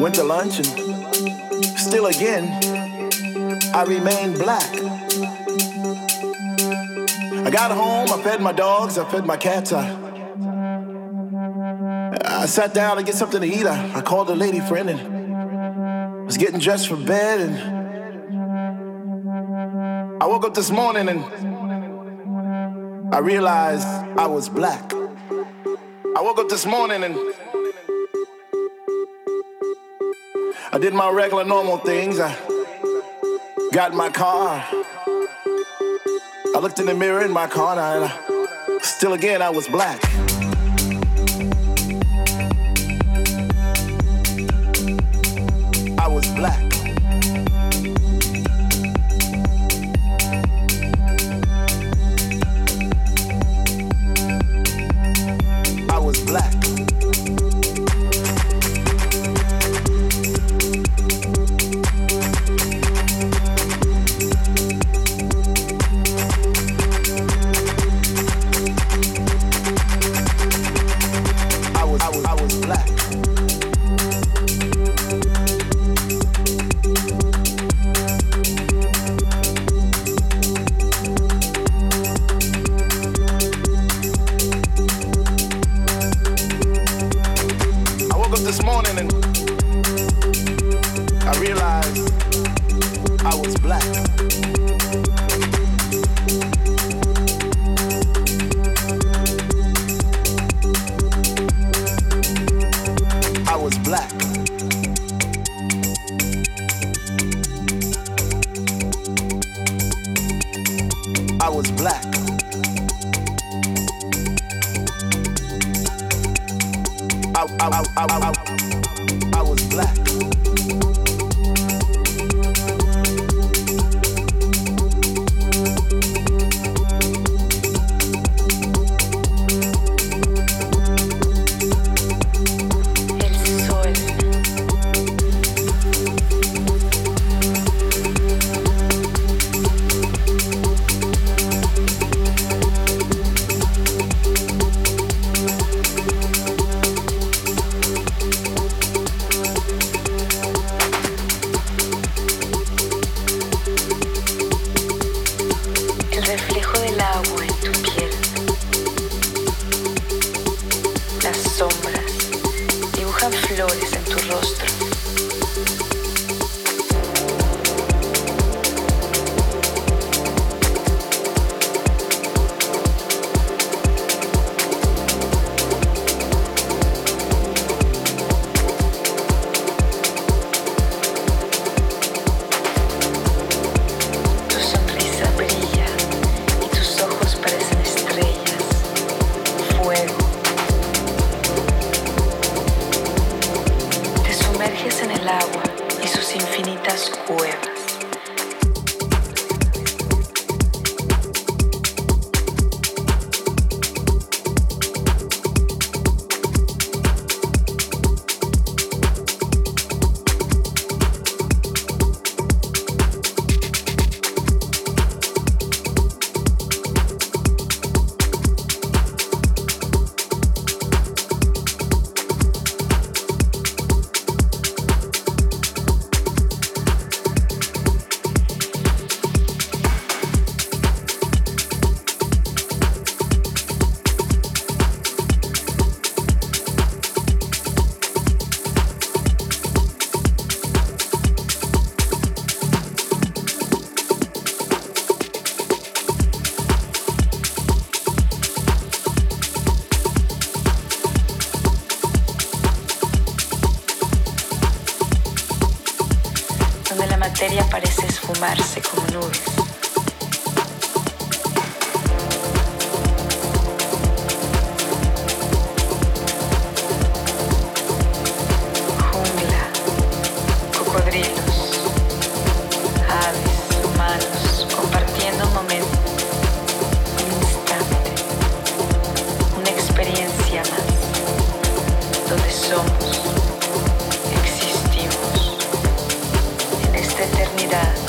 went to lunch, and still again, I remained black. I got home, I fed my dogs, I fed my cats, I, I sat down to get something to eat. I, I called a lady friend and was getting dressed for bed, and I woke up this morning and I realized I was black. I woke up this morning and I did my regular normal things. I got in my car. I looked in the mirror in my car and I, still again I was black. Yeah.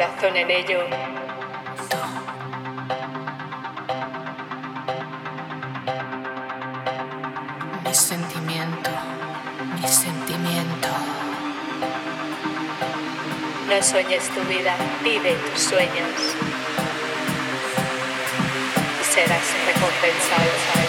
corazón en ello. Mi sentimiento, mi sentimiento. No sueñes tu vida, vive tus sueños. Y serás recompensado.